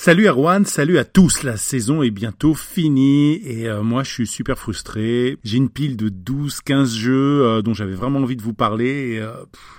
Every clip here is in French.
Salut Erwan, salut à tous. La saison est bientôt finie et euh, moi je suis super frustré. J'ai une pile de 12, 15 jeux euh, dont j'avais vraiment envie de vous parler. Euh,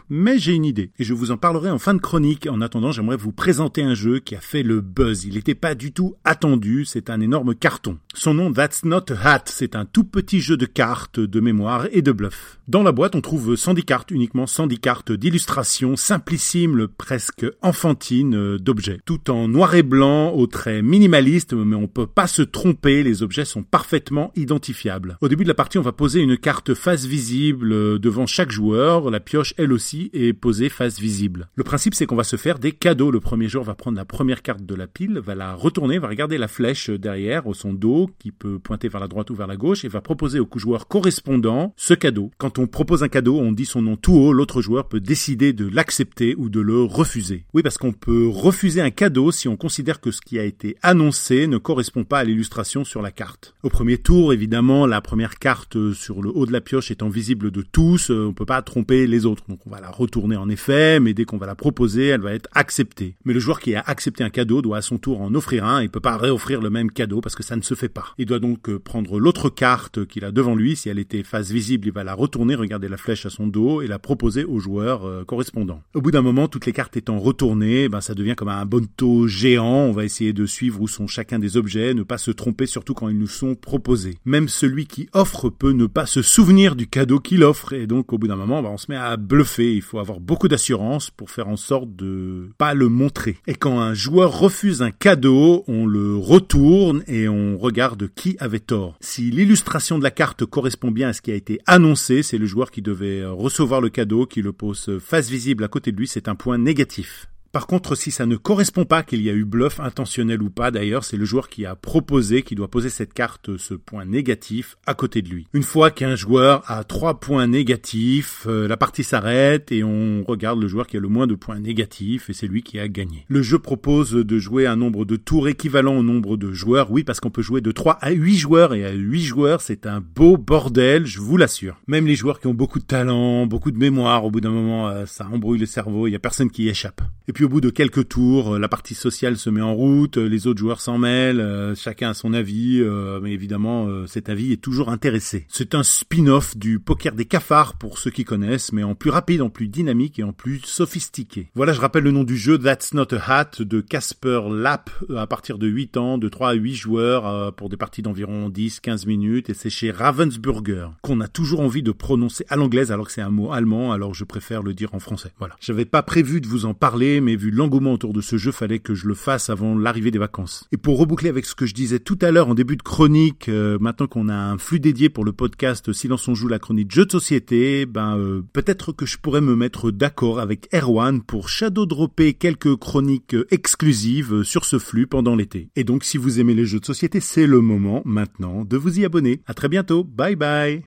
mais j'ai une idée et je vous en parlerai en fin de chronique. En attendant, j'aimerais vous présenter un jeu qui a fait le buzz. Il n'était pas du tout attendu. C'est un énorme carton. Son nom That's Not a Hat. C'est un tout petit jeu de cartes, de mémoire et de bluff. Dans la boîte, on trouve 110 cartes, uniquement 110 cartes d'illustration simplissime, presque enfantine d'objets. Tout en noir et blanc au trait minimaliste, mais on peut pas se tromper, les objets sont parfaitement identifiables. Au début de la partie, on va poser une carte face visible euh, devant chaque joueur, la pioche elle aussi est posée face visible. Le principe c'est qu'on va se faire des cadeaux. Le premier joueur va prendre la première carte de la pile, va la retourner, va regarder la flèche derrière, au son dos, qui peut pointer vers la droite ou vers la gauche, et va proposer au joueur correspondant ce cadeau. Quand on propose un cadeau, on dit son nom tout haut, l'autre joueur peut décider de l'accepter ou de le refuser. Oui, parce qu'on peut refuser un cadeau si on considère que ce qui a été annoncé ne correspond pas à l'illustration sur la carte. Au premier tour, évidemment, la première carte sur le haut de la pioche étant visible de tous, euh, on peut pas tromper les autres. Donc on va la retourner en effet, mais dès qu'on va la proposer, elle va être acceptée. Mais le joueur qui a accepté un cadeau doit à son tour en offrir un, il peut pas réoffrir le même cadeau parce que ça ne se fait pas. Il doit donc euh, prendre l'autre carte qu'il a devant lui, si elle était face visible, il va la retourner, regarder la flèche à son dos et la proposer au joueur euh, correspondant. Au bout d'un moment, toutes les cartes étant retournées, ben ça devient comme un bonto géant on va essayer de suivre où sont chacun des objets, ne pas se tromper surtout quand ils nous sont proposés. Même celui qui offre peut ne pas se souvenir du cadeau qu'il offre et donc au bout d'un moment bah, on se met à bluffer. Il faut avoir beaucoup d'assurance pour faire en sorte de pas le montrer. Et quand un joueur refuse un cadeau, on le retourne et on regarde qui avait tort. Si l'illustration de la carte correspond bien à ce qui a été annoncé, c'est le joueur qui devait recevoir le cadeau qui le pose face visible à côté de lui, c'est un point négatif. Par contre, si ça ne correspond pas qu'il y a eu bluff intentionnel ou pas, d'ailleurs, c'est le joueur qui a proposé qui doit poser cette carte, ce point négatif, à côté de lui. Une fois qu'un joueur a trois points négatifs, euh, la partie s'arrête et on regarde le joueur qui a le moins de points négatifs et c'est lui qui a gagné. Le jeu propose de jouer un nombre de tours équivalent au nombre de joueurs, oui, parce qu'on peut jouer de 3 à 8 joueurs et à 8 joueurs, c'est un beau bordel, je vous l'assure. Même les joueurs qui ont beaucoup de talent, beaucoup de mémoire, au bout d'un moment, euh, ça embrouille le cerveau, il y a personne qui y échappe. Au bout de quelques tours, euh, la partie sociale se met en route, euh, les autres joueurs s'en mêlent, euh, chacun a son avis, mais évidemment cet avis est toujours intéressé. C'est un spin-off du poker des cafards pour ceux qui connaissent, mais en plus rapide, en plus dynamique et en plus sophistiqué. Voilà, je rappelle le nom du jeu That's Not a Hat de Casper Lapp à partir de 8 ans, de 3 à 8 joueurs pour des parties d'environ 10-15 minutes et c'est chez Ravensburger qu'on a toujours envie de prononcer à l'anglaise alors que c'est un mot allemand, alors je préfère le dire en français. Voilà. J'avais pas prévu de vous en parler, mais vu l'engouement autour de ce jeu, fallait que je le fasse avant l'arrivée des vacances. Et pour reboucler avec ce que je disais tout à l'heure en début de chronique, euh, maintenant qu'on a un flux dédié pour le podcast Silence on joue la chronique jeu de société, ben euh, peut-être que je pourrais me mettre d'accord avec Erwan pour shadow dropper quelques chroniques exclusives sur ce flux pendant l'été. Et donc si vous aimez les jeux de société, c'est le moment maintenant de vous y abonner. À très bientôt. Bye bye.